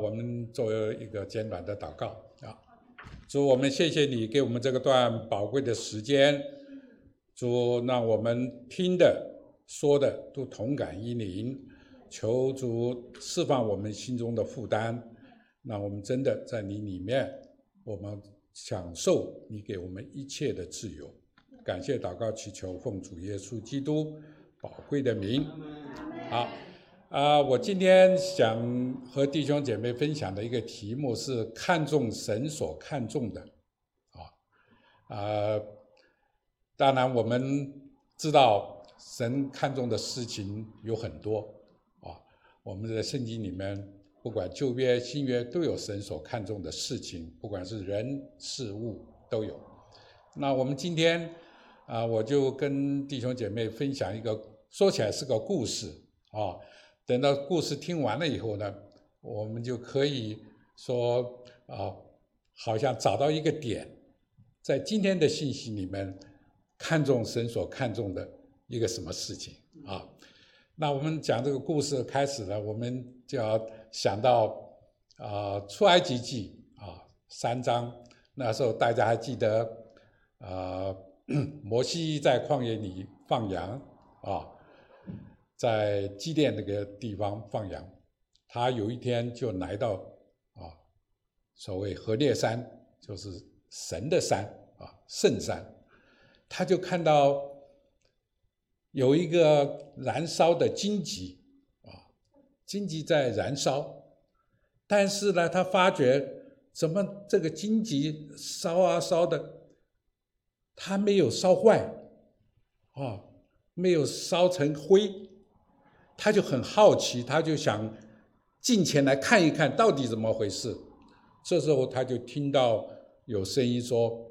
我们做一个简短的祷告啊，主，我们谢谢你给我们这个段宝贵的时间，主，让我们听的、说的都同感一灵，求主释放我们心中的负担，让我们真的在你里面，我们享受你给我们一切的自由。感谢祷告祈求，奉主耶稣基督宝贵的名，好。啊，我今天想和弟兄姐妹分享的一个题目是看重神所看重的，啊，啊，当然我们知道神看重的事情有很多，啊，我们在圣经里面，不管旧约新约都有神所看重的事情，不管是人事物都有。那我们今天啊，我就跟弟兄姐妹分享一个，说起来是个故事，啊。等到故事听完了以后呢，我们就可以说啊，好像找到一个点，在今天的信息里面，看重神所看重的一个什么事情啊？那我们讲这个故事开始了，我们就要想到啊，出埃及记啊三章，那时候大家还记得啊，摩西在旷野里放羊啊。在祭奠那个地方放羊，他有一天就来到啊，所谓河烈山，就是神的山啊，圣山，他就看到有一个燃烧的荆棘啊，荆棘在燃烧，但是呢，他发觉怎么这个荆棘烧啊烧的，它没有烧坏啊，没有烧成灰。他就很好奇，他就想进前来看一看到底怎么回事。这时候他就听到有声音说：“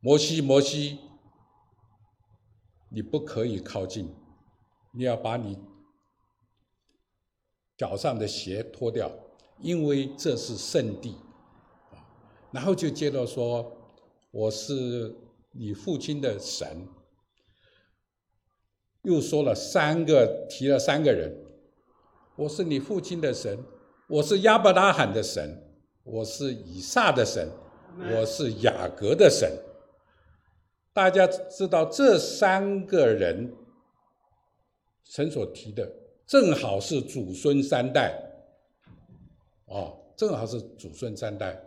摩西，摩西，你不可以靠近，你要把你脚上的鞋脱掉，因为这是圣地。”然后就接着说：“我是你父亲的神。”又说了三个，提了三个人。我是你父亲的神，我是亚伯拉罕的神，我是以撒的神，我是雅各的神。大家知道这三个人，神所提的正好是祖孙三代。哦，正好是祖孙三代。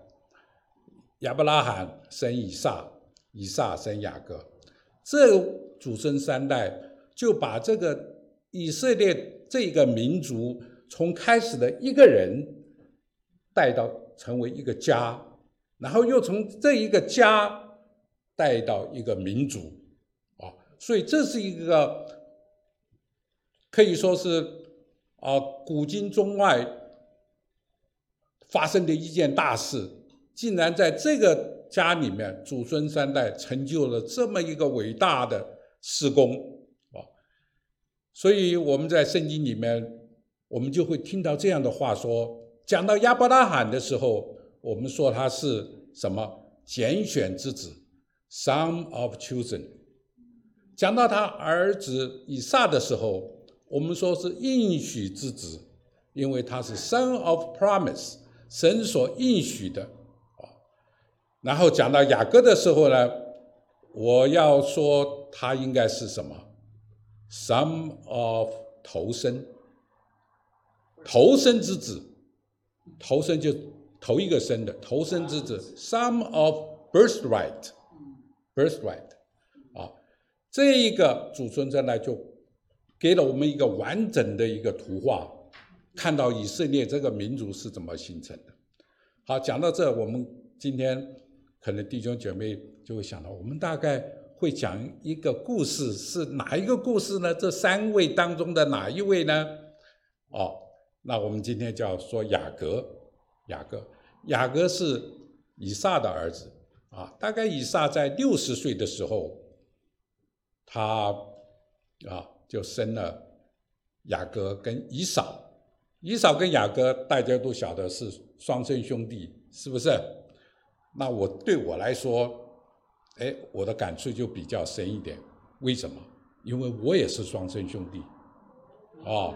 亚伯拉罕生以撒，以撒生雅各，这祖孙三代。就把这个以色列这个民族从开始的一个人带到成为一个家，然后又从这一个家带到一个民族，啊，所以这是一个可以说是啊古今中外发生的一件大事，竟然在这个家里面祖孙三代成就了这么一个伟大的施工。所以我们在圣经里面，我们就会听到这样的话说：讲到亚伯拉罕的时候，我们说他是什么拣选之子，son of chosen；讲到他儿子以撒的时候，我们说是应许之子，因为他是 son of promise，神所应许的啊。然后讲到雅各的时候呢，我要说他应该是什么？Some of 头生，头生之子，头生就头一个生的头生之子。Some of birthright，birthright，啊，这一个祖孙三代就给了我们一个完整的一个图画，看到以色列这个民族是怎么形成的。好，讲到这，我们今天可能弟兄姐妹就会想到，我们大概。会讲一个故事，是哪一个故事呢？这三位当中的哪一位呢？哦，那我们今天就要说雅各，雅各，雅各是以撒的儿子啊。大概以撒在六十岁的时候，他啊就生了雅各跟以扫。以扫跟雅各大家都晓得是双生兄弟，是不是？那我对我来说。哎，我的感触就比较深一点。为什么？因为我也是双生兄弟，啊，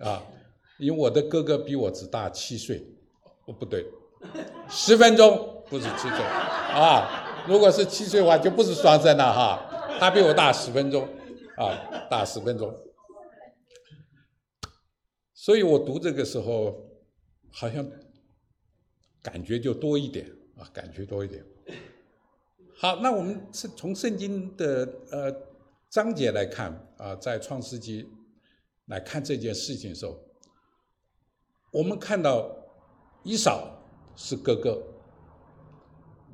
啊，因为我的哥哥比我只大七岁，哦，不对，十分钟不是七岁啊。如果是七岁的话，就不是双生了哈。他比我大十分钟啊，大十分钟。所以我读这个时候，好像感觉就多一点啊，感觉多一点。好，那我们是从圣经的呃章节来看啊，在创世纪来看这件事情的时候，我们看到以扫是哥哥，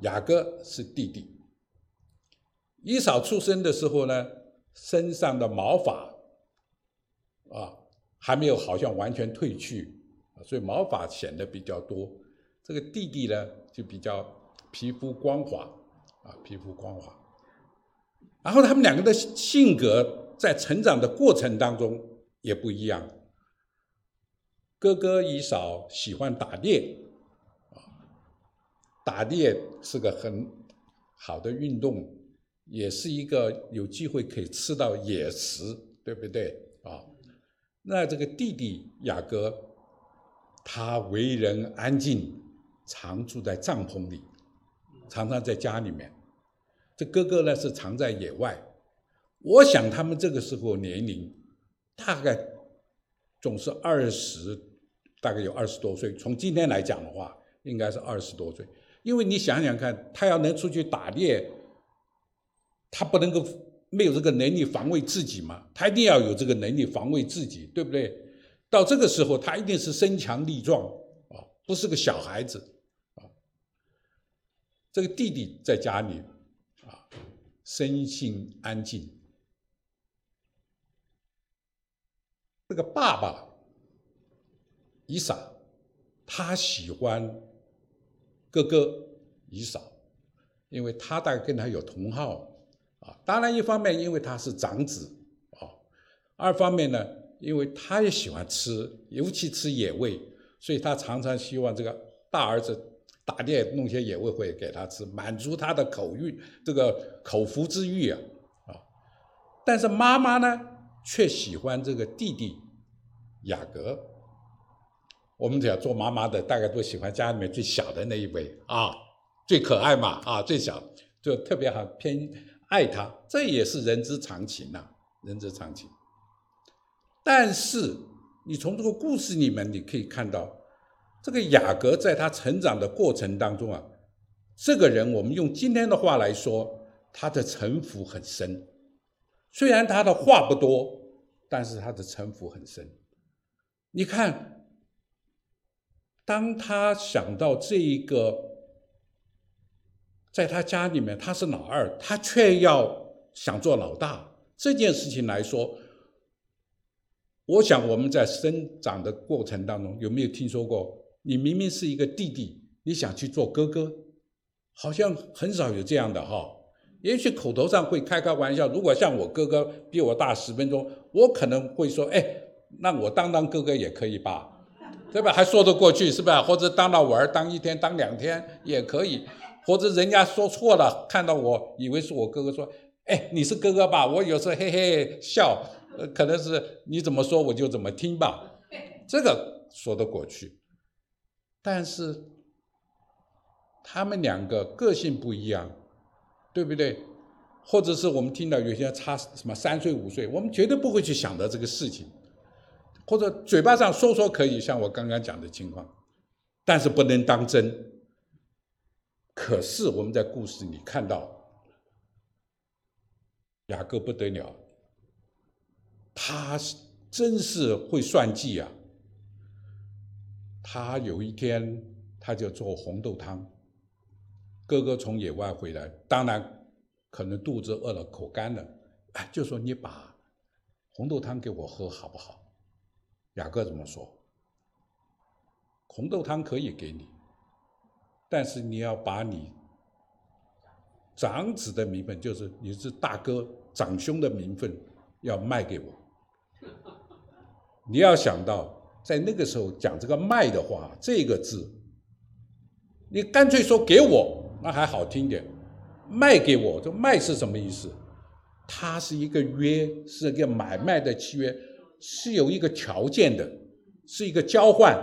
雅各是弟弟。以扫出生的时候呢，身上的毛发啊。还没有好像完全褪去，所以毛发显得比较多。这个弟弟呢，就比较皮肤光滑，啊，皮肤光滑。然后他们两个的性格在成长的过程当中也不一样。哥哥以嫂喜欢打猎，啊，打猎是个很好的运动，也是一个有机会可以吃到野食，对不对？啊。那这个弟弟雅各，他为人安静，常住在帐篷里，常常在家里面。这哥哥呢是藏在野外。我想他们这个时候年龄，大概总是二十，大概有二十多岁。从今天来讲的话，应该是二十多岁。因为你想想看，他要能出去打猎，他不能够。没有这个能力防卫自己嘛？他一定要有这个能力防卫自己，对不对？到这个时候，他一定是身强力壮啊，不是个小孩子啊。这个弟弟在家里，身心安静。这个爸爸以撒，他喜欢哥哥以扫，因为他大概跟他有同好啊。当然，一方面因为他是长子，啊，二方面呢，因为他也喜欢吃，尤其吃野味，所以他常常希望这个大儿子打猎弄些野味回给他吃，满足他的口欲，这个口腹之欲啊，啊。但是妈妈呢，却喜欢这个弟弟雅各。我们只要做妈妈的，大概都喜欢家里面最小的那一位啊，最可爱嘛，啊，最小就特别好偏。爱他，这也是人之常情呐，人之常情。但是，你从这个故事里面，你可以看到，这个雅各在他成长的过程当中啊，这个人，我们用今天的话来说，他的城府很深。虽然他的话不多，但是他的城府很深。你看，当他想到这一个。在他家里面，他是老二，他却要想做老大。这件事情来说，我想我们在生长的过程当中，有没有听说过？你明明是一个弟弟，你想去做哥哥，好像很少有这样的哈。也许口头上会开开玩笑。如果像我哥哥比我大十分钟，我可能会说：“哎，那我当当哥哥也可以吧？对吧？还说得过去是吧？或者当了我儿当一天当两天也可以。”或者人家说错了，看到我以为是我哥哥，说：“哎，你是哥哥吧？”我有时候嘿嘿笑，呃，可能是你怎么说我就怎么听吧，这个说得过去。但是他们两个个性不一样，对不对？或者是我们听到有些差什么三岁五岁，我们绝对不会去想到这个事情，或者嘴巴上说说可以，像我刚刚讲的情况，但是不能当真。可是我们在故事里看到，雅各不得了，他真是会算计啊！他有一天他就做红豆汤，哥哥从野外回来，当然可能肚子饿了，口干了，哎，就说你把红豆汤给我喝好不好？雅各怎么说？红豆汤可以给你。但是你要把你长子的名分，就是你是大哥、长兄的名分，要卖给我。你要想到，在那个时候讲这个“卖”的话，这个字，你干脆说给我，那还好听点。卖给我，这“卖”是什么意思？它是一个约，是一个买卖的契约，是有一个条件的，是一个交换。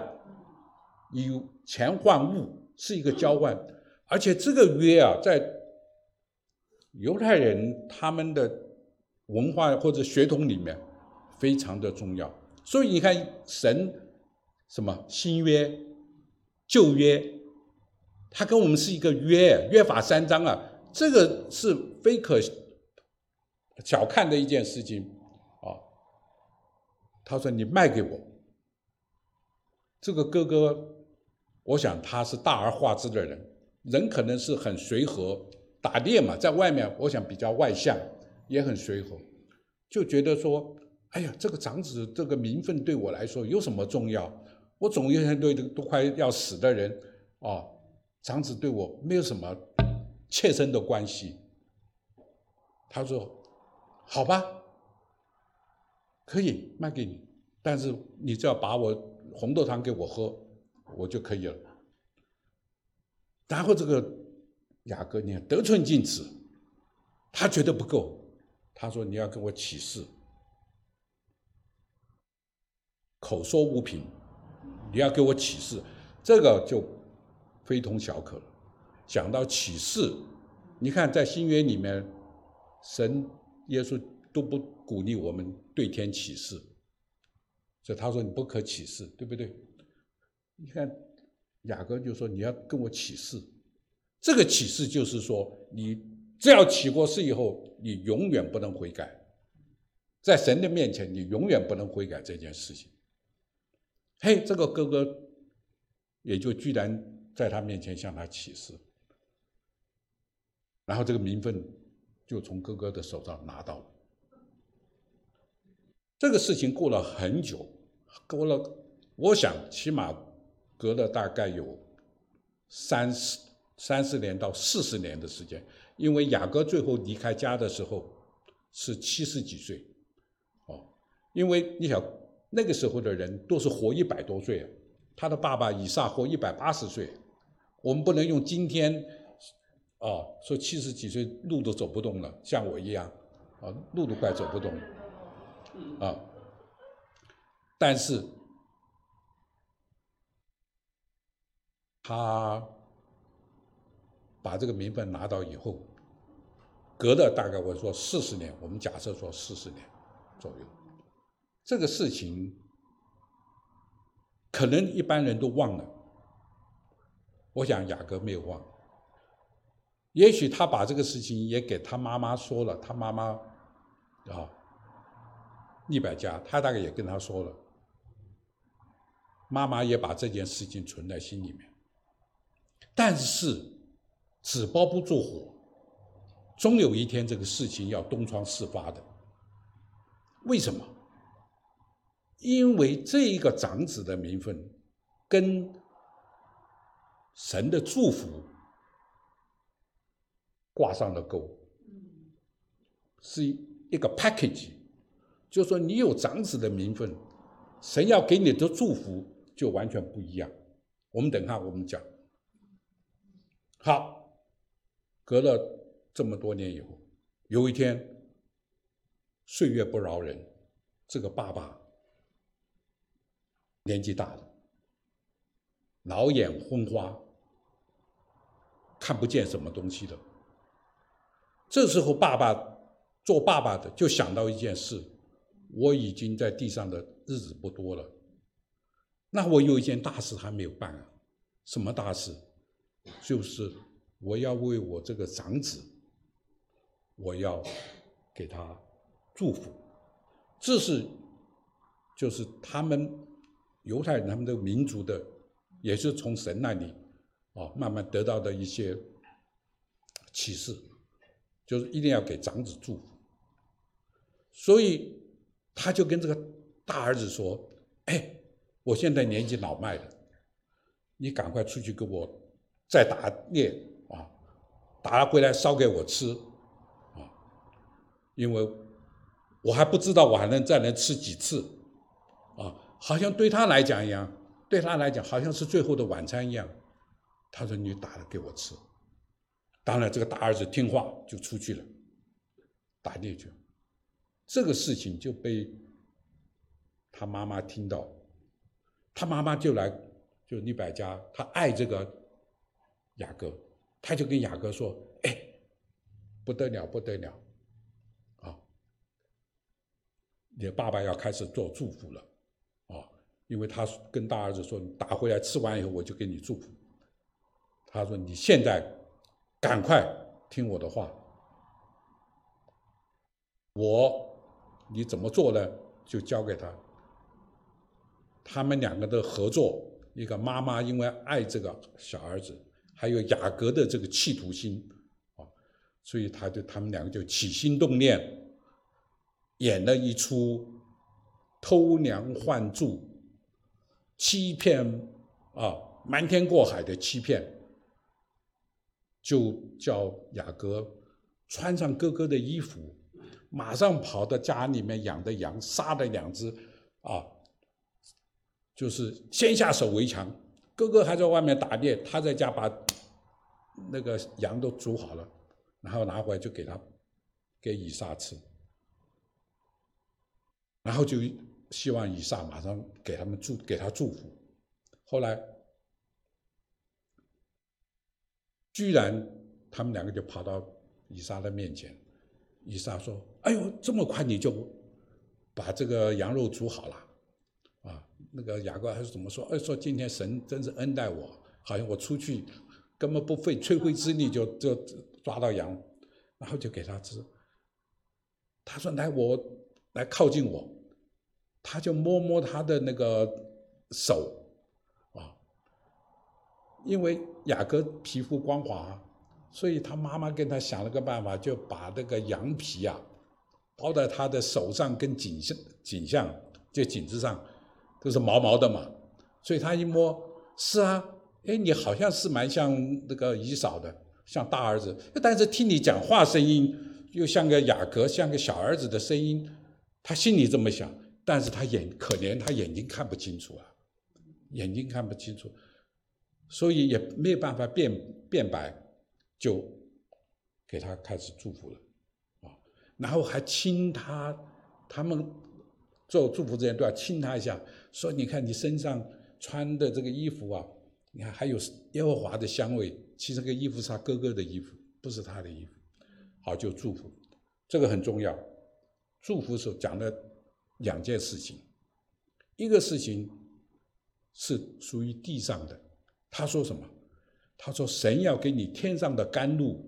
以钱换物是一个交换，而且这个约啊，在犹太人他们的文化或者血统里面非常的重要。所以你看，神什么新约、旧约，他跟我们是一个约，约法三章啊，这个是非可小看的一件事情啊。他说：“你卖给我。”这个哥哥，我想他是大而化之的人，人可能是很随和，打猎嘛，在外面，我想比较外向，也很随和，就觉得说，哎呀，这个长子这个名分对我来说有什么重要？我总有些对都快要死的人，啊，长子对我没有什么切身的关系。他说，好吧，可以卖给你，但是你只要把我。红豆汤给我喝，我就可以了。然后这个雅各，你看得寸进尺，他觉得不够，他说你要跟我起誓，口说无凭，你要给我起誓，这个就非同小可了。讲到起誓，你看在新约里面，神耶稣都不鼓励我们对天起誓。所以他说你不可起誓，对不对？你看雅各就说你要跟我起誓，这个起誓就是说你只要起过誓以后，你永远不能悔改，在神的面前你永远不能悔改这件事情。嘿，这个哥哥也就居然在他面前向他起誓，然后这个名分就从哥哥的手上拿到了。这个事情过了很久，过了，我想起码隔了大概有三十三十年到四十年的时间，因为雅各最后离开家的时候是七十几岁，哦，因为你想那个时候的人都是活一百多岁，他的爸爸以撒活一百八十岁，我们不能用今天，哦，说七十几岁路都走不动了，像我一样，啊，路都快走不动。啊！但是他把这个名分拿到以后，隔了大概我说四十年，我们假设说四十年左右，这个事情可能一般人都忘了。我想雅各没有忘，也许他把这个事情也给他妈妈说了，他妈妈啊。利百家，他大概也跟他说了，妈妈也把这件事情存在心里面。但是纸包不住火，终有一天这个事情要东窗事发的。为什么？因为这一个长子的名分跟神的祝福挂上了钩，是一个 package。就说你有长子的名分，神要给你的祝福就完全不一样。我们等下我们讲。好，隔了这么多年以后，有一天，岁月不饶人，这个爸爸年纪大了，老眼昏花，看不见什么东西了。这时候，爸爸做爸爸的就想到一件事。我已经在地上的日子不多了，那我有一件大事还没有办啊，什么大事？就是我要为我这个长子，我要给他祝福，这是就是他们犹太人他们的民族的，也是从神那里啊慢慢得到的一些启示，就是一定要给长子祝福，所以。他就跟这个大儿子说：“哎，我现在年纪老迈了，你赶快出去给我再打猎啊，打了回来烧给我吃啊，因为我还不知道我还能再能吃几次，好像对他来讲一样，对他来讲好像是最后的晚餐一样。”他说：“你打了给我吃。”当然，这个大儿子听话就出去了，打猎去了。这个事情就被他妈妈听到，他妈妈就来就李百家，他爱这个雅各，他就跟雅各说：“哎，不得了，不得了，啊，你爸爸要开始做祝福了，因为他跟大儿子说，你打回来吃完以后，我就给你祝福。他说你现在赶快听我的话，我你怎么做呢？就交给他。他们两个的合作。”一个妈妈因为爱这个小儿子，还有雅各的这个企图心，啊，所以他就他们两个就起心动念，演了一出偷梁换柱、欺骗啊瞒天过海的欺骗，就叫雅各穿上哥哥的衣服，马上跑到家里面养的羊，杀了两只啊。就是先下手为强，哥哥还在外面打猎，他在家把那个羊都煮好了，然后拿回来就给他给以撒吃，然后就希望以撒马上给他们祝给他祝福。后来居然他们两个就跑到以撒的面前，以撒说：“哎呦，这么快你就把这个羊肉煮好了啊？”那个雅各还是怎么说？哎，说今天神真是恩待我，好像我出去根本不费吹灰之力就就抓到羊，然后就给他吃。他说：“来，我来靠近我。”他就摸摸他的那个手，啊，因为雅各皮肤光滑，所以他妈妈跟他想了个办法，就把那个羊皮啊包在他的手上跟颈项、颈项就颈子上。都是毛毛的嘛，所以他一摸，是啊，哎，你好像是蛮像那个姨嫂的，像大儿子，但是听你讲话声音又像个雅各，像个小儿子的声音，他心里这么想，但是他眼可怜，他眼睛看不清楚啊，眼睛看不清楚，所以也没有办法辩辩白，就给他开始祝福了，啊，然后还亲他，他们做祝福之前都要亲他一下。说，你看你身上穿的这个衣服啊，你看还有耶和华的香味。其实这个衣服是他哥哥的衣服，不是他的衣服。好，就祝福，这个很重要。祝福时候讲的两件事情，一个事情是属于地上的。他说什么？他说神要给你天上的甘露，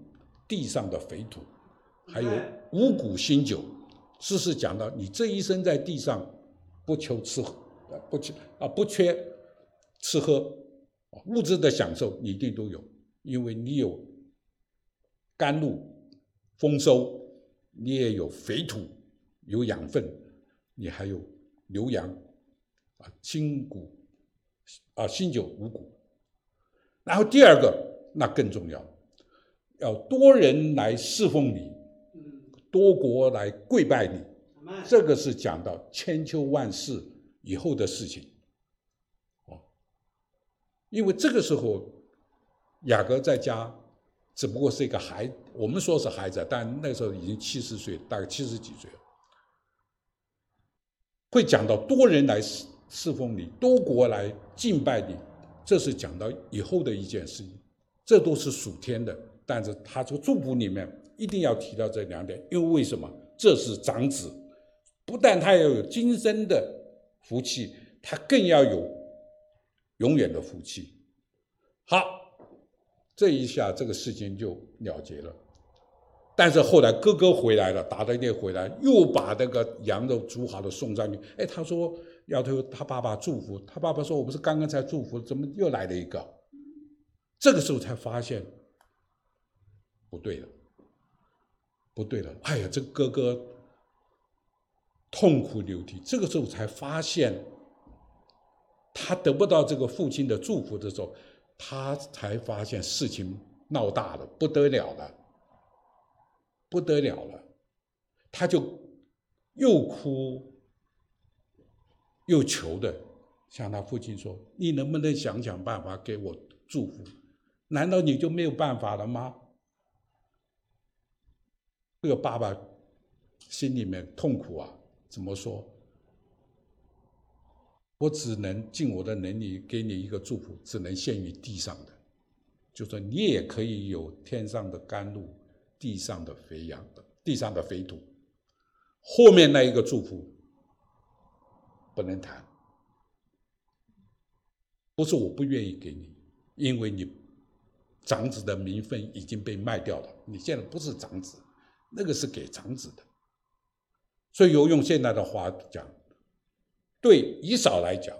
地上的肥土，还有五谷新酒。这是讲到你这一生在地上不求吃喝。不缺啊，不缺吃喝，物质的享受你一定都有，因为你有甘露丰收，你也有肥土有养分，你还有牛羊啊，新谷啊，新酒五谷。然后第二个那更重要，要多人来侍奉你，多国来跪拜你，这个是讲到千秋万世。以后的事情，哦，因为这个时候雅各在家只不过是一个孩，我们说是孩子，但那时候已经七十岁，大概七十几岁了。会讲到多人来侍侍奉你，多国来敬拜你，这是讲到以后的一件事情，这都是属天的。但是他这个祝福里面一定要提到这两点，因为为什么？这是长子，不但他要有今生的。福气，他更要有永远的福气。好，这一下这个事情就了结了。但是后来哥哥回来了，打了猎回来，又把那个羊肉煮好了送上去。哎，他说要他他爸爸祝福，他爸爸说：“我不是刚刚才祝福，怎么又来了一个？”这个时候才发现不对了，不对了。哎呀，这哥哥。痛哭流涕，这个时候才发现，他得不到这个父亲的祝福的时候，他才发现事情闹大了，不得了了，不得了了，他就又哭又求的向他父亲说：“你能不能想想办法给我祝福？难道你就没有办法了吗？”这个爸爸心里面痛苦啊。怎么说？我只能尽我的能力给你一个祝福，只能限于地上的，就说你也可以有天上的甘露，地上的肥羊的，地上的肥土。后面那一个祝福不能谈，不是我不愿意给你，因为你长子的名分已经被卖掉了，你现在不是长子，那个是给长子的。所以，有用现在的话讲。对以扫来讲，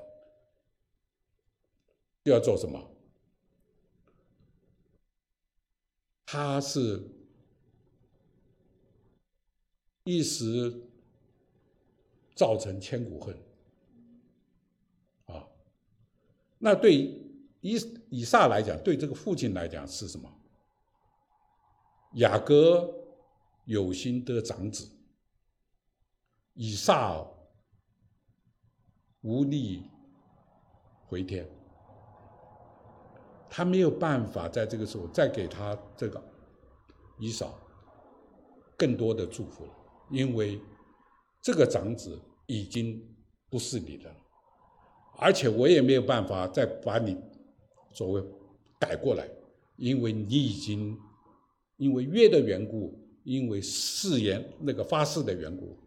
要做什么？他是一时造成千古恨啊。那对以以撒来讲，对这个父亲来讲是什么？雅各有心得长子，以撒。无力回天，他没有办法在这个时候再给他这个以扫更多的祝福了，因为这个长子已经不是你的了，而且我也没有办法再把你所谓改过来，因为你已经因为约的缘故，因为誓言那个发誓的缘故，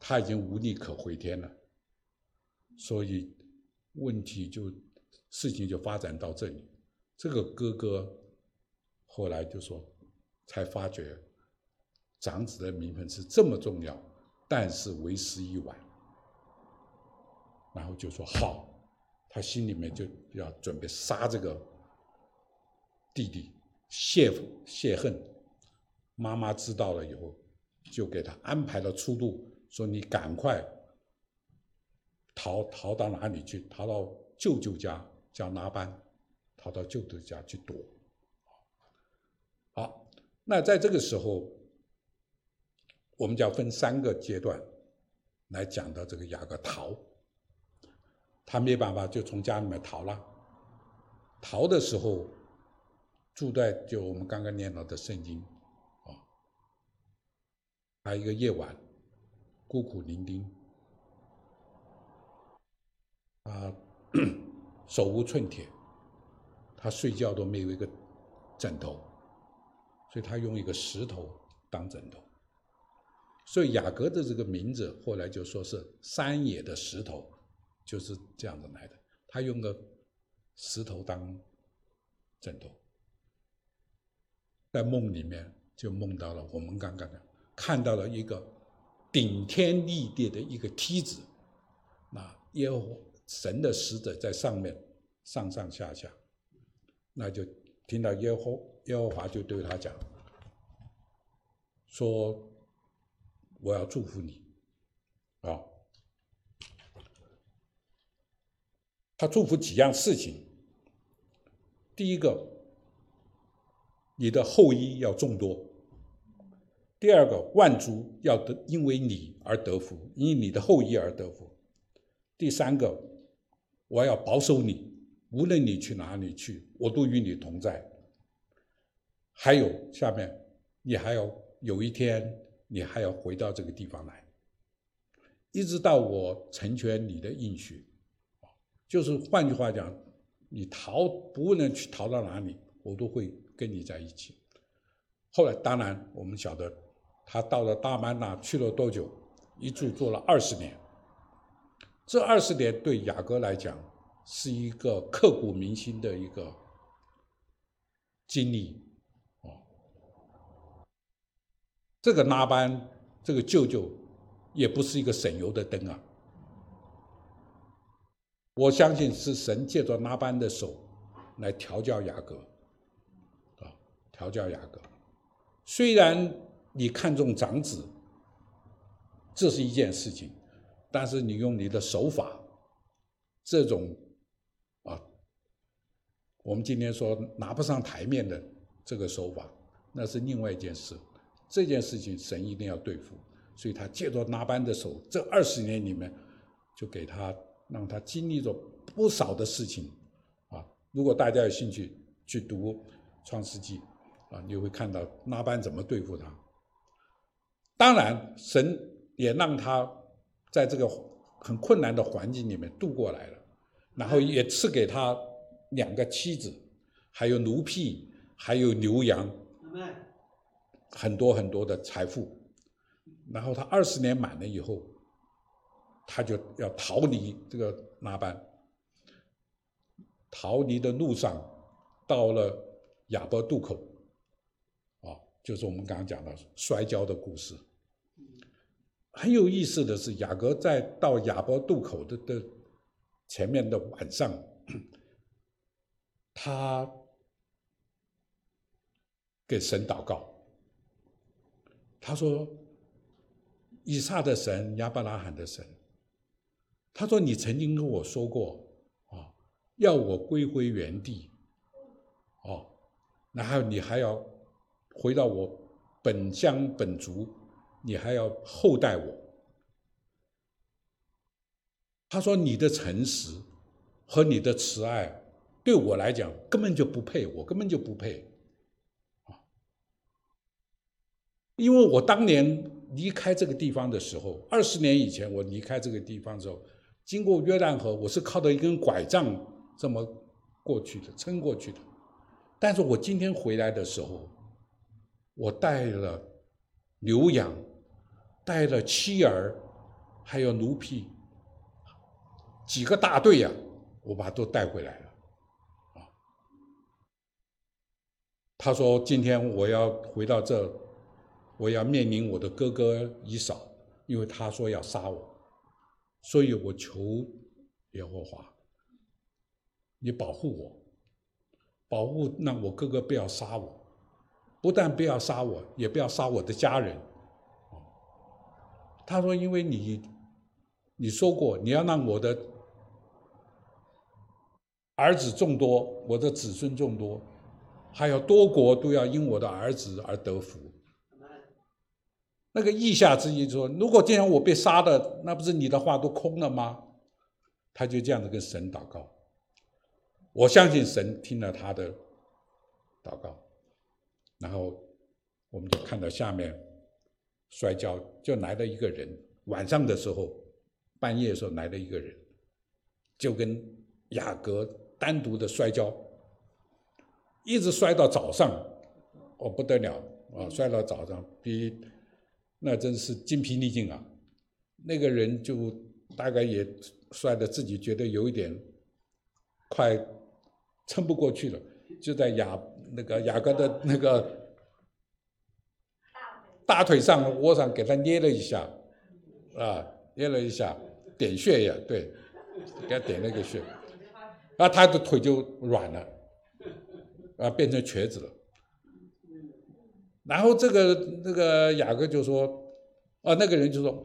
他已经无力可回天了。所以问题就事情就发展到这里，这个哥哥后来就说，才发觉长子的名分是这么重要，但是为时已晚。然后就说好，他心里面就要准备杀这个弟弟泄泄恨。妈妈知道了以后，就给他安排了出路，说你赶快。逃逃到哪里去？逃到舅舅家，叫拿班，逃到舅舅家去躲。好，那在这个时候，我们就要分三个阶段来讲到这个雅各逃。他没办法，就从家里面逃了。逃的时候，住在就我们刚刚念到的圣经啊，还有一个夜晚，孤苦伶仃。啊，手无寸铁，他睡觉都没有一个枕头，所以他用一个石头当枕头。所以雅各的这个名字后来就说是山野的石头，就是这样子来的。他用个石头当枕头，在梦里面就梦到了我们刚刚的看到了一个顶天立地的一个梯子，那耶和神的使者在上面上上下下，那就听到耶和耶和华就对他讲，说我要祝福你，啊，他祝福几样事情。第一个，你的后裔要众多；第二个，万族要得因为你而得福，因你的后裔而得福；第三个。我要保守你，无论你去哪里去，我都与你同在。还有下面，你还要有一天，你还要回到这个地方来，一直到我成全你的应许。就是换句话讲，你逃，不论去逃到哪里，我都会跟你在一起。后来，当然我们晓得，他到了大曼那去了多久？一住做了二十年。这二十年对雅各来讲是一个刻骨铭心的一个经历，哦，这个拉班这个舅舅也不是一个省油的灯啊，我相信是神借着拉班的手来调教雅各，啊，调教雅各。虽然你看重长子，这是一件事情。但是你用你的手法，这种啊，我们今天说拿不上台面的这个手法，那是另外一件事。这件事情神一定要对付，所以他借着拿班的手，这二十年里面，就给他让他经历着不少的事情啊。如果大家有兴趣去读创世纪啊，你会看到拿班怎么对付他。当然，神也让他。在这个很困难的环境里面度过来了，然后也赐给他两个妻子，还有奴婢，还有牛羊，很多很多的财富。然后他二十年满了以后，他就要逃离这个拉班。逃离的路上，到了亚伯渡口，啊，就是我们刚刚讲的摔跤的故事。很有意思的是，雅各在到亚伯渡口的的前面的晚上，他给神祷告，他说：“以撒的神，亚伯拉罕的神，他说你曾经跟我说过。”啊要我归回原地，哦，然后你还要回到我本乡本族，你还要厚待我。他说：“你的诚实和你的慈爱，对我来讲根本就不配，我根本就不配。”啊，因为我当年离开这个地方的时候，二十年以前我离开这个地方之后，经过约旦河，我是靠着一根拐杖。这么过去的，撑过去的。但是我今天回来的时候，我带了牛羊，带了妻儿，还有奴婢，几个大队呀，我把都带回来了。啊，他说今天我要回到这，我要面临我的哥哥以扫，因为他说要杀我，所以我求耶和华。你保护我，保护让我哥哥不要杀我，不但不要杀我，也不要杀我的家人。他说：“因为你，你说过你要让我的儿子众多，我的子孙众多，还有多国都要因我的儿子而得福。”那个意下之意说：“如果今天我被杀的，那不是你的话都空了吗？”他就这样子跟神祷告。我相信神听了他的祷告，然后我们就看到下面摔跤，就来了一个人。晚上的时候，半夜的时候来了一个人，就跟雅各单独的摔跤，一直摔到早上，哦不得了啊！摔到早上，比那真是精疲力尽啊。那个人就大概也摔得自己觉得有一点快。撑不过去了，就在雅那个雅各的那个大腿上窝上给他捏了一下，啊，捏了一下，点穴呀，对，给他点了一个穴，啊，他的腿就软了，啊，变成瘸子了。然后这个那个雅各就说，啊，那个人就说，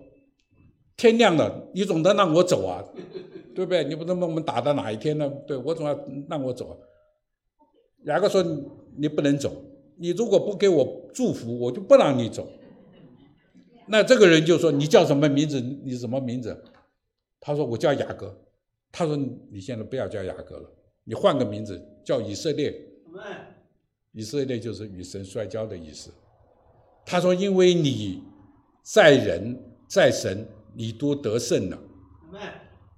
天亮了，你总得让我走啊。对不对？你不能把我们打到哪一天呢？对我总要让我走啊。雅各说：“你不能走，你如果不给我祝福，我就不让你走。”那这个人就说：“你叫什么名字？你什么名字？”他说：“我叫雅各。”他说：“你现在不要叫雅各了，你换个名字叫以色列。”以色列就是与神摔跤的意思。他说：“因为你在人在神，你都得胜了。”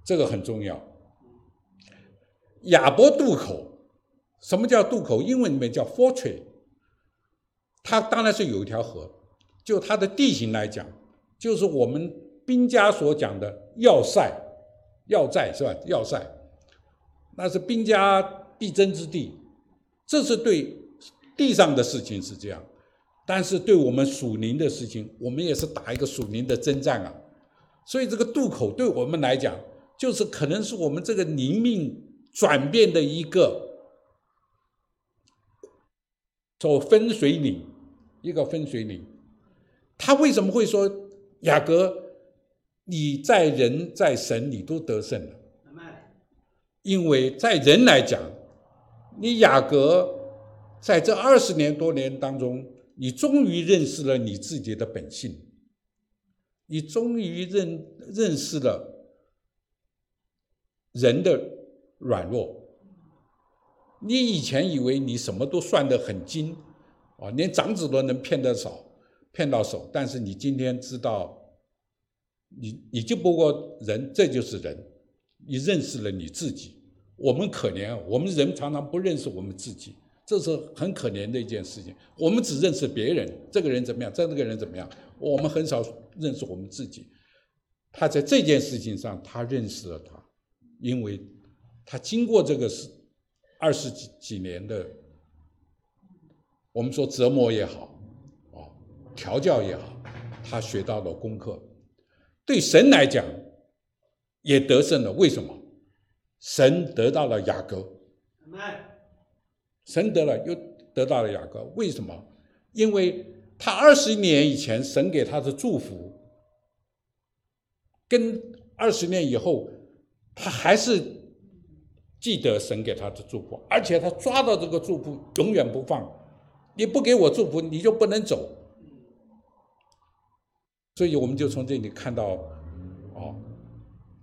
这个很重要。亚伯渡口，什么叫渡口？英文里面叫 fortress。它当然是有一条河，就它的地形来讲，就是我们兵家所讲的要塞、要塞是吧？要塞，那是兵家必争之地。这是对地上的事情是这样，但是对我们属灵的事情，我们也是打一个属灵的征战啊。所以这个渡口对我们来讲，就是可能是我们这个灵命转变的一个走分水岭，一个分水岭。他为什么会说雅各，你在人在神你都得胜了？因为在人来讲，你雅各在这二十年多年当中，你终于认识了你自己的本性，你终于认认识了。人的软弱，你以前以为你什么都算得很精，啊，连长子都能骗得少，骗到手。但是你今天知道，你你就不过人，这就是人，你认识了你自己。我们可怜，我们人常常不认识我们自己，这是很可怜的一件事情。我们只认识别人，这个人怎么样，这个人怎么样，我们很少认识我们自己。他在这件事情上，他认识了他，因为他经过这个是二十几几年的，我们说折磨也好，哦，调教也好，他学到了功课。对神来讲，也得胜了。为什么？神得到了雅各，神得了又得到了雅各，为什么？因为他二十年以前神给他的祝福，跟二十年以后，他还是记得神给他的祝福，而且他抓到这个祝福永远不放。你不给我祝福，你就不能走。所以我们就从这里看到，哦。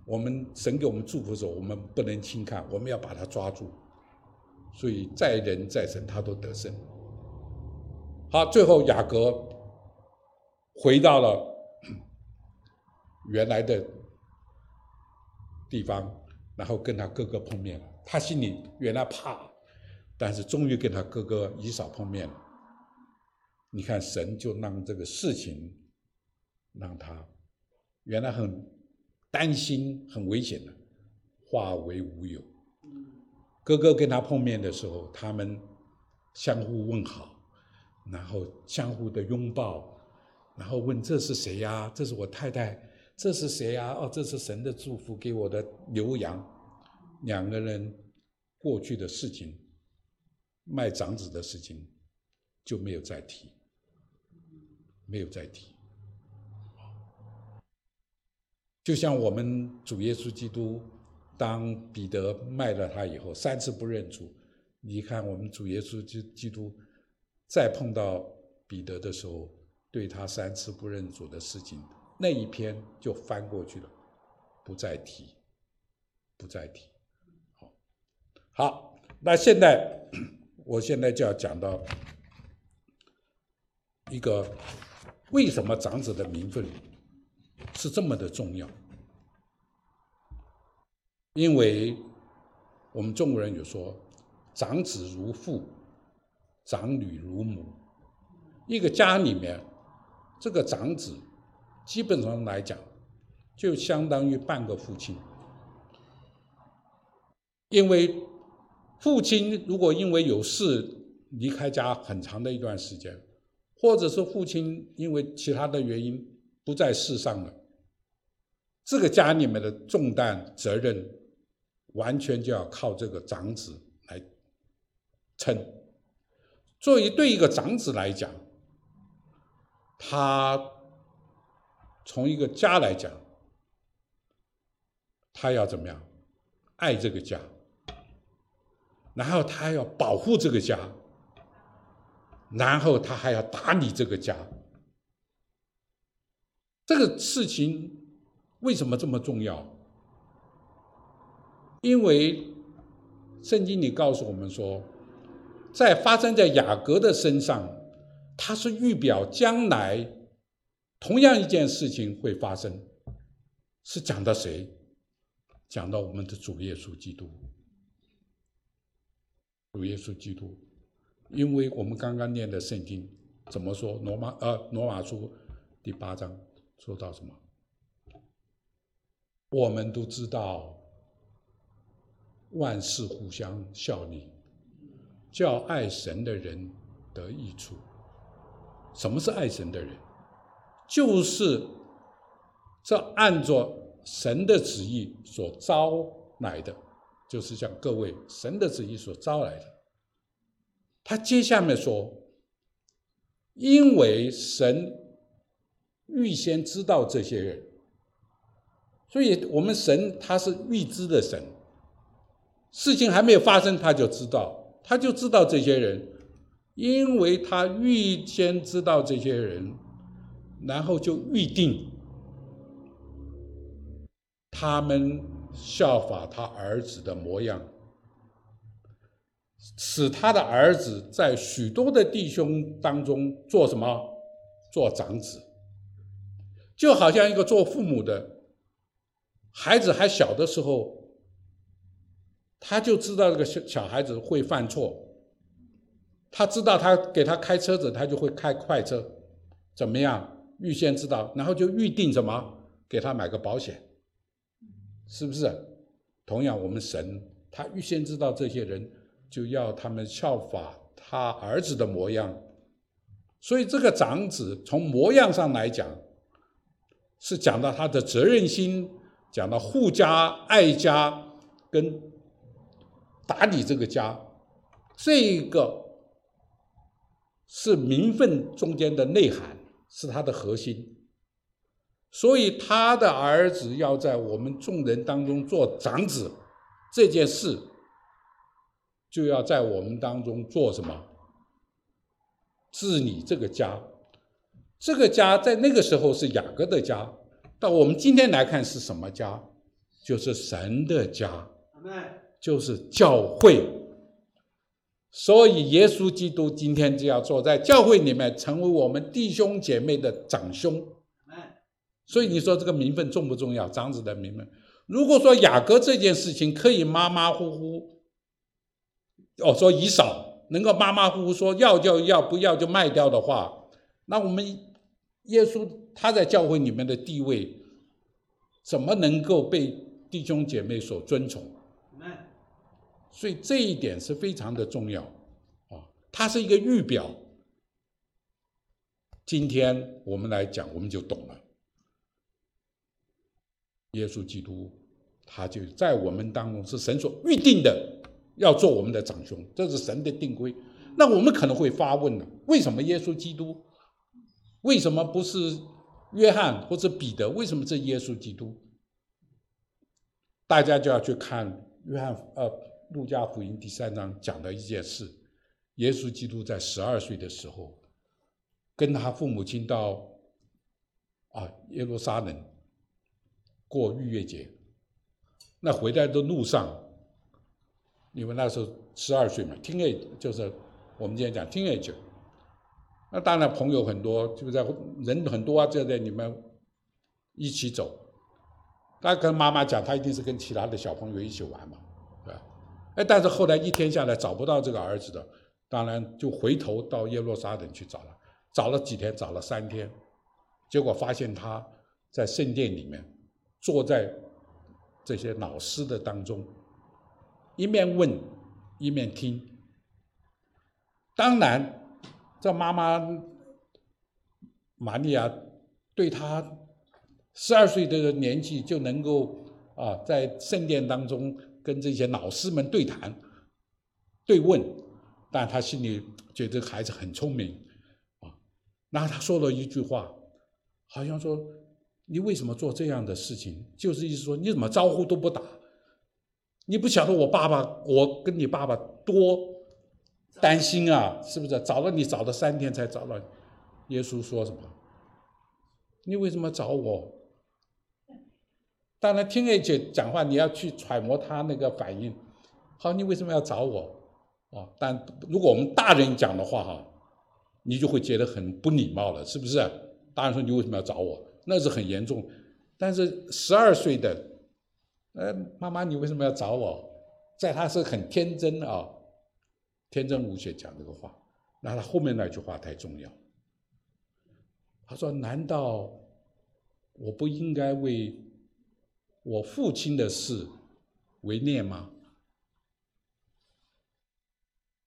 我们神给我们祝福的时候，我们不能轻看，我们要把它抓住。所以在人在神，他都得胜。好，最后雅各回到了 原来的地方，然后跟他哥哥碰面了。他心里原来怕，但是终于跟他哥哥以扫碰面了。你看，神就让这个事情让他原来很。担心很危险的，化为乌有。哥哥跟他碰面的时候，他们相互问好，然后相互的拥抱，然后问这是谁呀？这是我太太。这是谁呀？哦，这是神的祝福给我的牛羊。两个人过去的事情，卖长子的事情就没有再提，没有再提。就像我们主耶稣基督，当彼得卖了他以后，三次不认主。你看，我们主耶稣基基督再碰到彼得的时候，对他三次不认主的事情，那一篇就翻过去了，不再提，不再提。好，好，那现在，我现在就要讲到一个为什么长子的名分。是这么的重要，因为我们中国人有说“长子如父，长女如母”。一个家里面，这个长子基本上来讲，就相当于半个父亲。因为父亲如果因为有事离开家很长的一段时间，或者是父亲因为其他的原因不在世上了。这个家里面的重担责任，完全就要靠这个长子来撑。作为对一个长子来讲，他从一个家来讲，他要怎么样爱这个家，然后他还要保护这个家，然后他还要打理这个家，这个事情。为什么这么重要？因为圣经里告诉我们说，在发生在雅各的身上，它是预表将来同样一件事情会发生，是讲到谁？讲到我们的主耶稣基督。主耶稣基督，因为我们刚刚念的圣经怎么说？罗马呃，罗马书第八章说到什么？我们都知道，万事互相效力，叫爱神的人得益处。什么是爱神的人？就是这按着神的旨意所招来的，就是像各位神的旨意所招来的。他接下面说，因为神预先知道这些人。所以，我们神他是预知的神，事情还没有发生，他就知道，他就知道这些人，因为他预先知道这些人，然后就预定他们效法他儿子的模样，使他的儿子在许多的弟兄当中做什么？做长子。就好像一个做父母的，孩子还小的时候，他就知道这个小小孩子会犯错，他知道他给他开车子，他就会开快车，怎么样？预先知道，然后就预定什么，给他买个保险，是不是？同样，我们神他预先知道这些人，就要他们效法他儿子的模样。所以这个长子从模样上来讲，是讲到他的责任心，讲到护家、爱家跟打理这个家，这个是名分中间的内涵，是他的核心。所以他的儿子要在我们众人当中做长子，这件事就要在我们当中做什么？治理这个家，这个家在那个时候是雅各的家，到我们今天来看是什么家？就是神的家，就是教会。所以耶稣基督今天就要坐在教会里面，成为我们弟兄姐妹的长兄。所以你说这个名分重不重要？长子的名分。如果说雅各这件事情可以马马虎虎，哦，说以扫。能够马马虎虎说要就要，不要就卖掉的话，那我们耶稣他在教会里面的地位，怎么能够被弟兄姐妹所尊崇？所以这一点是非常的重要啊，它是一个预表。今天我们来讲，我们就懂了。耶稣基督，他就在我们当中是神所预定的。要做我们的长兄，这是神的定规。那我们可能会发问了：为什么耶稣基督？为什么不是约翰或者彼得？为什么是耶稣基督？大家就要去看约翰呃路加福音第三章讲的一件事：耶稣基督在十二岁的时候，跟他父母亲到啊耶路撒冷过逾越节，那回来的路上。因为那时候十二岁嘛听 e 就是我们今天讲 teenage，那当然朋友很多，就在人很多啊，就在你们一起走。他跟妈妈讲，他一定是跟其他的小朋友一起玩嘛，哎，但是后来一天下来找不到这个儿子的，当然就回头到耶路撒冷去找了，找了几天，找了三天，结果发现他在圣殿里面，坐在这些老师的当中。一面问，一面听。当然，这妈妈玛利亚对他十二岁的年纪就能够啊，在圣殿当中跟这些老师们对谈、对问，但他心里觉得孩子很聪明啊。然后他说了一句话，好像说：“你为什么做这样的事情？”就是意思说，你怎么招呼都不打。你不晓得我爸爸，我跟你爸爸多担心啊，是不是？找了你找了三天才找到，耶稣说什么？你为什么找我？当然，听一姐讲话，你要去揣摩他那个反应。好，你为什么要找我？啊，但如果我们大人讲的话哈，你就会觉得很不礼貌了，是不是？大人说你为什么要找我？那是很严重。但是十二岁的。呃，妈妈，你为什么要找我？在他是很天真啊，天真无邪讲这个话。那他后面那句话太重要。他说：“难道我不应该为我父亲的事为念吗？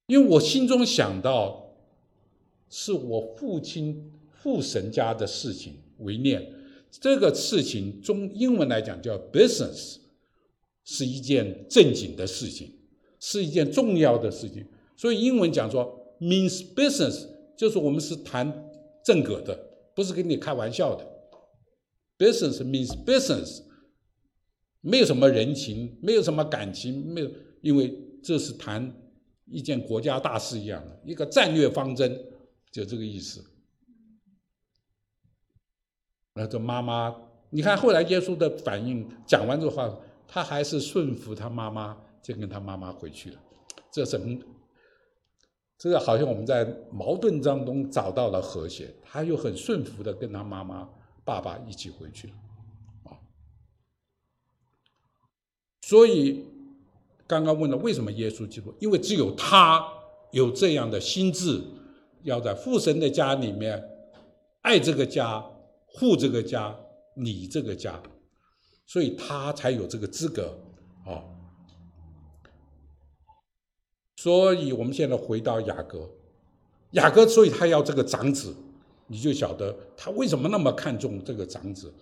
因为我心中想到是我父亲父神家的事情为念。这个事情中英文来讲叫 business。”是一件正经的事情，是一件重要的事情。所以英文讲说 means business，就是我们是谈正格的，不是跟你开玩笑的。business means business，没有什么人情，没有什么感情，没有，因为这是谈一件国家大事一样的一个战略方针，就这个意思。那这妈妈，你看后来耶稣的反应，讲完这话。他还是顺服他妈妈，就跟他妈妈回去了。这是很，这个好像我们在矛盾当中找到了和谐。他又很顺服的跟他妈妈爸爸一起回去了，啊，所以刚刚问了为什么耶稣基督？因为只有他有这样的心智，要在父神的家里面爱这个家、护这个家、理这个家，所以他才有这个资格，啊。所以我们现在回到雅各，雅各，所以他要这个长子。你就晓得他为什么那么看重这个长子，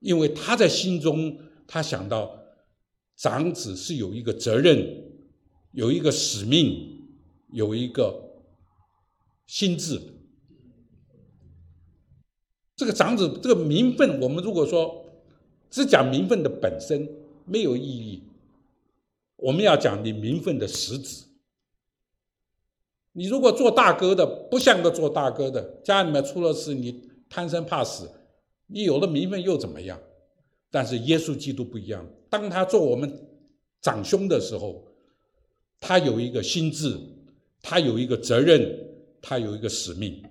因为他在心中，他想到长子是有一个责任，有一个使命，有一个心智。这个长子，这个名分，我们如果说只讲名分的本身没有意义，我们要讲你名分的实质。你如果做大哥的不像个做大哥的，家里面出了事你贪生怕死，你有了名分又怎么样？但是耶稣基督不一样，当他做我们长兄的时候，他有一个心智，他有一个责任，他有一个使命。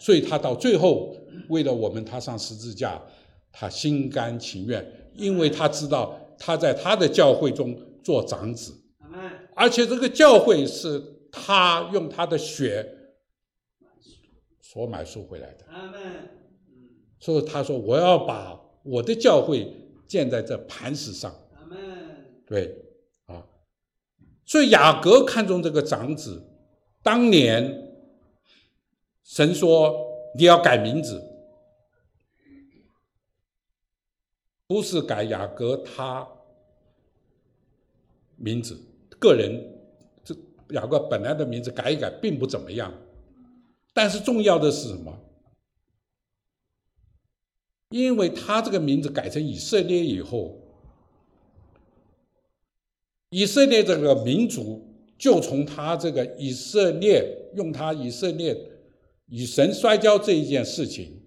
所以他到最后为了我们，他上十字架，他心甘情愿，因为他知道他在他的教会中做长子，而且这个教会是。他用他的血所买赎回来的，所以他说：“我要把我的教会建在这磐石上。”对，啊，所以雅各看中这个长子，当年神说你要改名字，不是改雅各他名字个人这。雅各本来的名字改一改并不怎么样，但是重要的是什么？因为他这个名字改成以色列以后，以色列这个民族就从他这个以色列用他以色列与神摔跤这一件事情，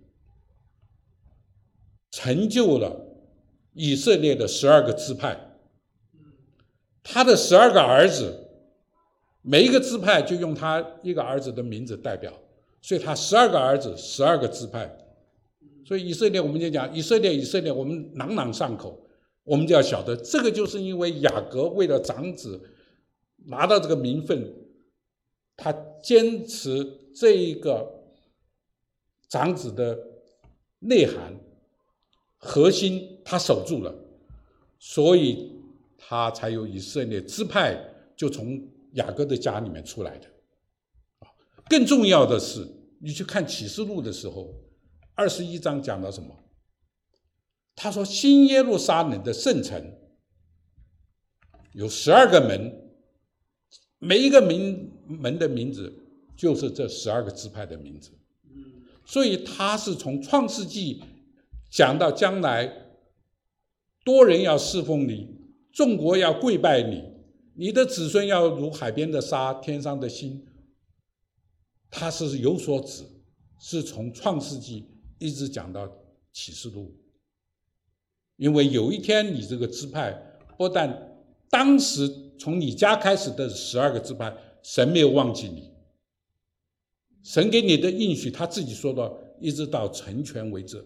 成就了以色列的十二个支派，他的十二个儿子。每一个支派就用他一个儿子的名字代表，所以他十二个儿子，十二个支派。所以以色列，我们就讲以色列，以色列，我们朗朗上口。我们就要晓得，这个就是因为雅各为了长子拿到这个名分，他坚持这一个长子的内涵核心，他守住了，所以他才有以色列支派就从。雅各的家里面出来的，啊，更重要的是，你去看启示录的时候，二十一章讲到什么？他说新耶路撒冷的圣城有十二个门，每一个名门的名字就是这十二个支派的名字。所以他是从创世纪讲到将来，多人要侍奉你，众国要跪拜你。你的子孙要如海边的沙，天上的星。他是有所指，是从创世纪一直讲到启示录。因为有一天你这个支派，不但当时从你家开始的十二个支派，神没有忘记你，神给你的应许，他自己说到，一直到成全为止，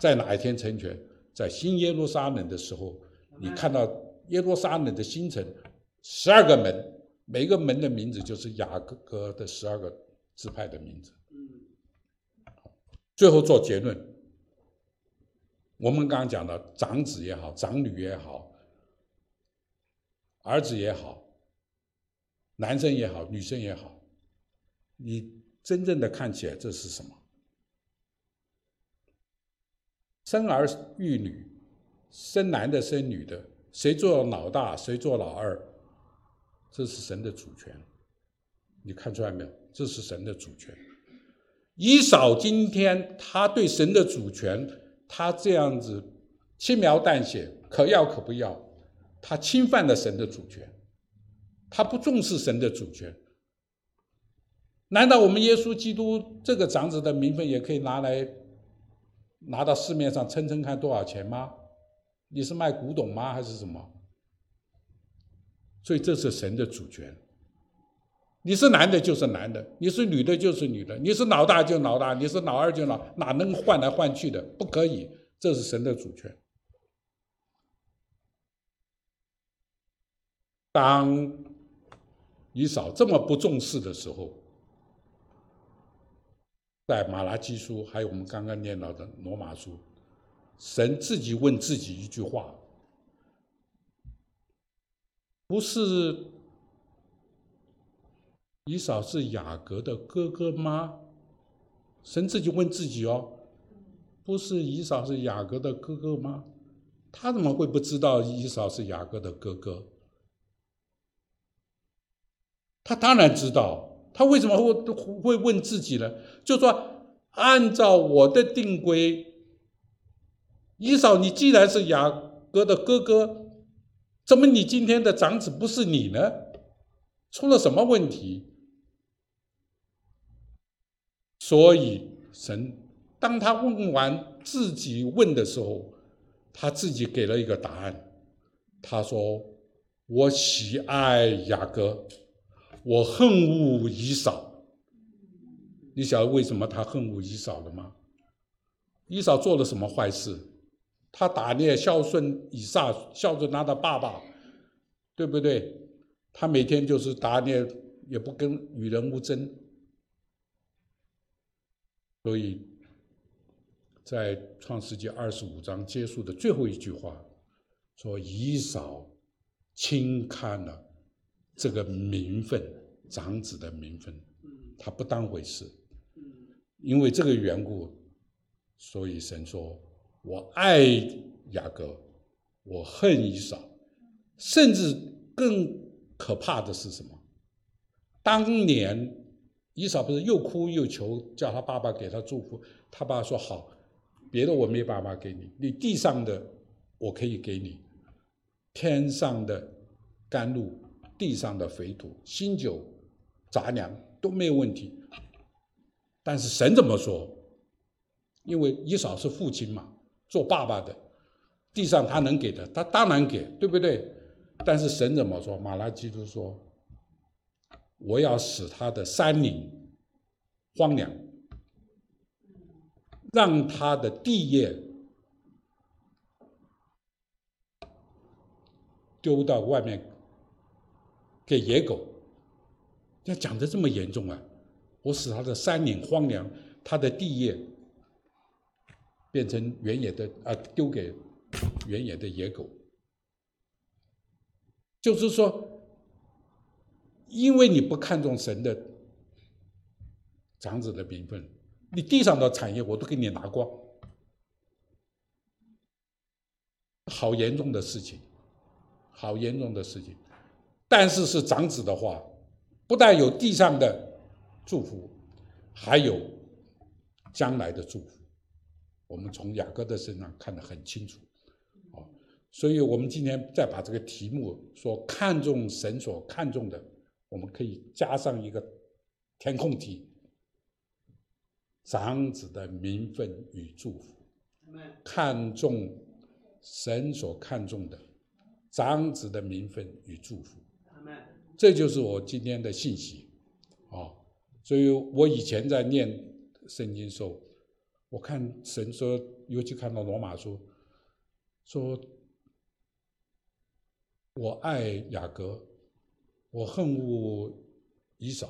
在哪一天成全？在新耶路撒冷的时候，你看到耶路撒冷的新城。十二个门，每个门的名字就是雅各的十二个支派的名字。最后做结论，我们刚刚讲的长子也好，长女也好，儿子也好，男生也好，女生也好，你真正的看起来这是什么？生儿育女，生男的生女的，谁做老大，谁做老二？这是神的主权，你看出来没有？这是神的主权。以扫今天他对神的主权，他这样子轻描淡写，可要可不要，他侵犯了神的主权，他不重视神的主权。难道我们耶稣基督这个长子的名分也可以拿来拿到市面上称称看多少钱吗？你是卖古董吗？还是什么？所以这是神的主权，你是男的就是男的，你是女的就是女的，你是老大就老大，你是老二就老，哪能换来换去的？不可以，这是神的主权。当以扫这么不重视的时候，在马拉基书，还有我们刚刚念到的罗马书，神自己问自己一句话：不是。以扫是雅各的哥哥吗？神自己问自己哦，不是以扫是雅各的哥哥吗？他怎么会不知道以扫是雅各的哥哥？他当然知道，他为什么会会问自己呢？就说按照我的定规，以扫你既然是雅各的哥哥，怎么你今天的长子不是你呢？出了什么问题？所以，神当他问完自己问的时候，他自己给了一个答案。他说：“我喜爱雅各，我恨恶以扫。”你晓得为什么他恨恶以扫了吗？以扫做了什么坏事？他打猎孝顺以撒，孝顺他的爸爸，对不对？他每天就是打猎，也不跟与人无争。所以，在创世纪二十五章结束的最后一句话，说以扫轻看了这个名分，长子的名分，他不当回事。因为这个缘故，所以神说：“我爱雅各，我恨以扫。”甚至更可怕的是什么？当年。以扫不是又哭又求，叫他爸爸给他祝福。他爸说：“好，别的我没办法给你，你地上的我可以给你，天上的甘露、地上的肥土、新酒、杂粮都没有问题。但是神怎么说？因为以扫是父亲嘛，做爸爸的，地上他能给的，他当然给，对不对？但是神怎么说？马拉基督说。”我要使他的山林荒凉，让他的地业丢到外面给野狗。要讲的这么严重啊！我使他的山林荒凉，他的地业变成原野的啊，丢给原野的野狗。就是说。因为你不看重神的长子的名分，你地上的产业我都给你拿光，好严重的事情，好严重的事情。但是是长子的话，不但有地上的祝福，还有将来的祝福。我们从雅各的身上看得很清楚，啊，所以我们今天再把这个题目说看重神所看重的。我们可以加上一个填空题：长子的名分与祝福，看重神所看重的长子的名分与祝福。这就是我今天的信息啊！所以我以前在念圣经时候，我看神说，尤其看到罗马书，说我爱雅各。我恨恶以扫，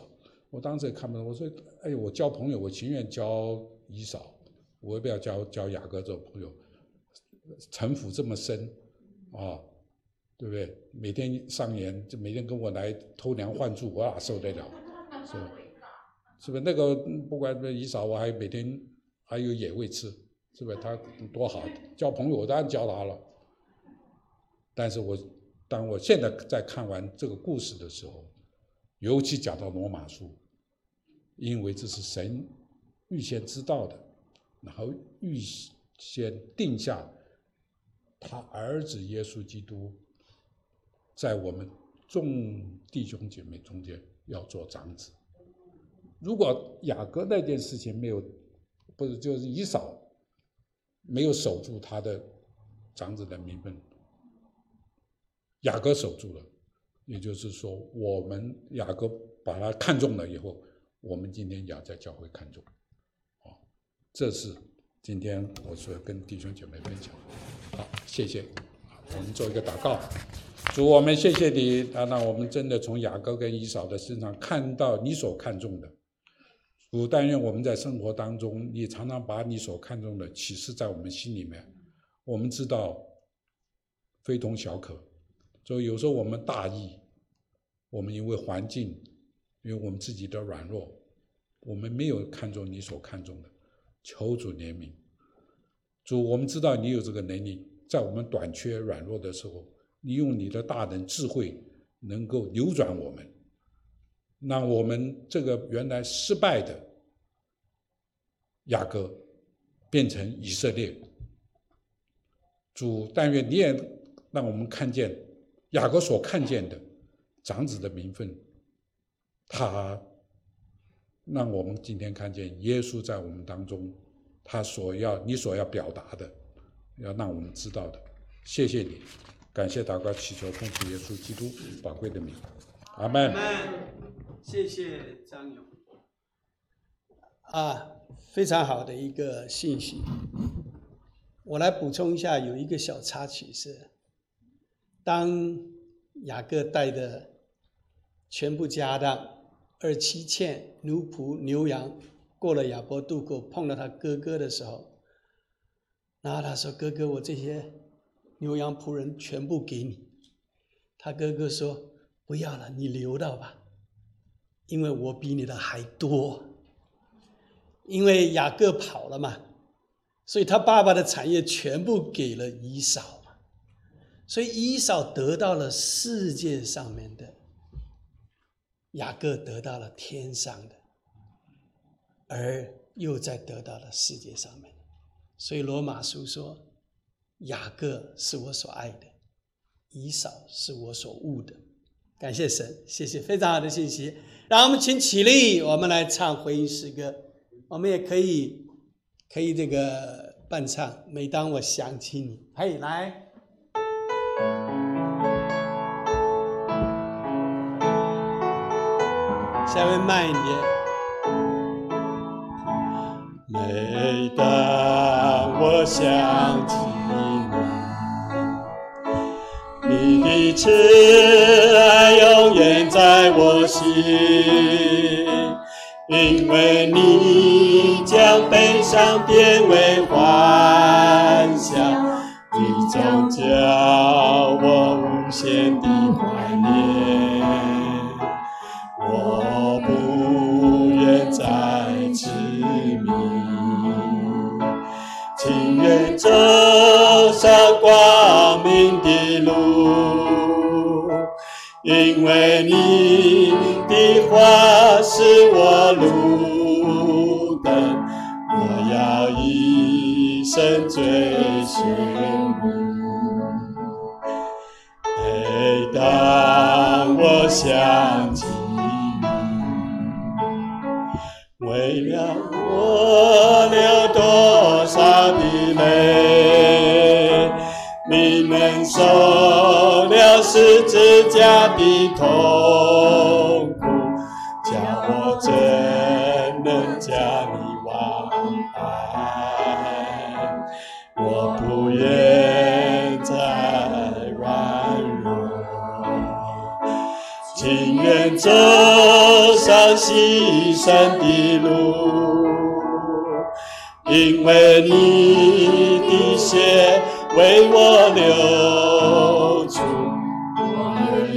我当时也看不懂。我说：“哎，我交朋友，我情愿交以扫，我也不要交交雅各这种朋友。城府这么深，啊，对不对？每天上演，就每天跟我来偷梁换柱，我哪受得了？是吧？是不是？那个不管以扫，我还每天还有野味吃，是不是？他多好，交朋友我当然交他了。但是我。当我现在在看完这个故事的时候，尤其讲到罗马书，因为这是神预先知道的，然后预先定下他儿子耶稣基督在我们众弟兄姐妹中间要做长子。如果雅各那件事情没有，不是就是以扫没有守住他的长子的名分。雅各守住了，也就是说，我们雅各把他看中了以后，我们今天也在教会看中，啊，这是今天我所跟弟兄姐妹分享。好，谢谢。我们做一个祷告，主我们谢谢你啊，让我们真的从雅各跟以扫的身上看到你所看重的。主但愿我们在生活当中，你常常把你所看重的启示在我们心里面。我们知道非同小可，所以有时候我们大意，我们因为环境，因为我们自己的软弱，我们没有看重你所看重的。求主怜悯，主我们知道你有这个能力。在我们短缺软弱的时候，你用你的大能智慧，能够扭转我们，让我们这个原来失败的雅各变成以色列。主，但愿你也让我们看见雅各所看见的长子的名分，他让我们今天看见耶稣在我们当中，他所要你所要表达的。要让我们知道的，谢谢你，感谢祷告祈求奉主耶稣基督宝贵的名，阿门。谢谢张勇。啊，非常好的一个信息。我来补充一下，有一个小插曲是，当雅各带的全部家当二七千奴仆牛羊过了亚伯渡口，碰到他哥哥的时候。然后他说：“哥哥，我这些牛羊仆人全部给你。”他哥哥说：“不要了，你留到吧，因为我比你的还多。因为雅各跑了嘛，所以他爸爸的产业全部给了以扫，所以以扫得到了世界上面的，雅各得到了天上的，而又在得到了世界上面。”所以罗马书说：“雅各是我所爱的，以扫是我所恶的。”感谢神，谢谢非常好的信息。让我们请起立，我们来唱回应诗歌。我们也可以可以这个伴唱。每当我想起你，嘿，来，稍微慢一点。每当我想起你，你的慈爱永远在我心，因为你将悲伤变为欢笑，你总叫我无限的怀念，我走上光明的路，因为你的话是我路灯，我要一生追寻你。每当我想起痛苦，叫我怎能将你忘怀？我不愿再软弱，情愿走上牺牲的路。因为你的血为我流出，我愿一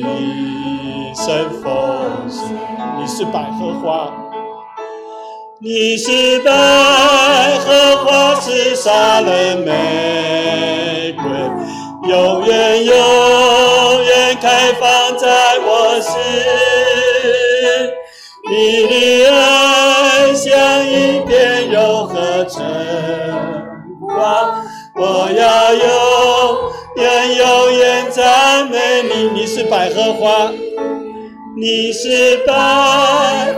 生奉献。你是百合花，你是百合花，是杀人玫瑰，永远永远开放在我心。你的爱像一片柔和晨光，我要永远永远赞美你。你是百合花，你是百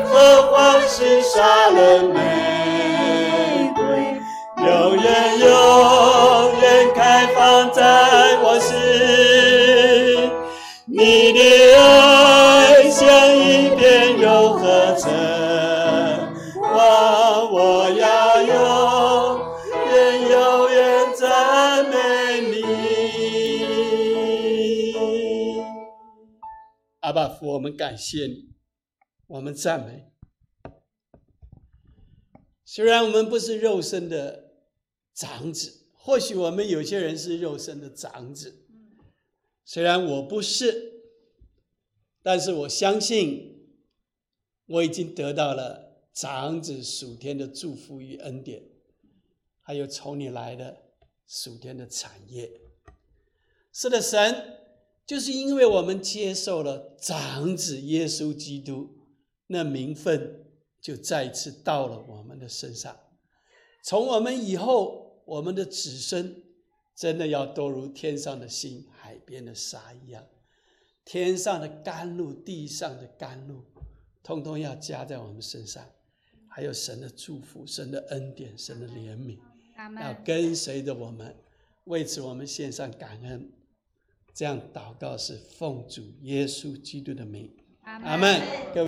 合花，是沙了玫瑰，永远永远开放在我心。你的我们感谢你，我们赞美。虽然我们不是肉身的长子，或许我们有些人是肉身的长子，虽然我不是，但是我相信我已经得到了长子属天的祝福与恩典，还有从你来的属天的产业。是的，神就是因为我们接受了长子耶稣基督，那名分就再次到了我们的身上。从我们以后，我们的子孙真的要多如天上的星、海边的沙一样，天上的甘露、地上的甘露，通通要加在我们身上。还有神的祝福、神的恩典、神的怜悯，要跟随着我们。为此，我们献上感恩。这样祷告是奉主耶稣基督的名，阿门。各位。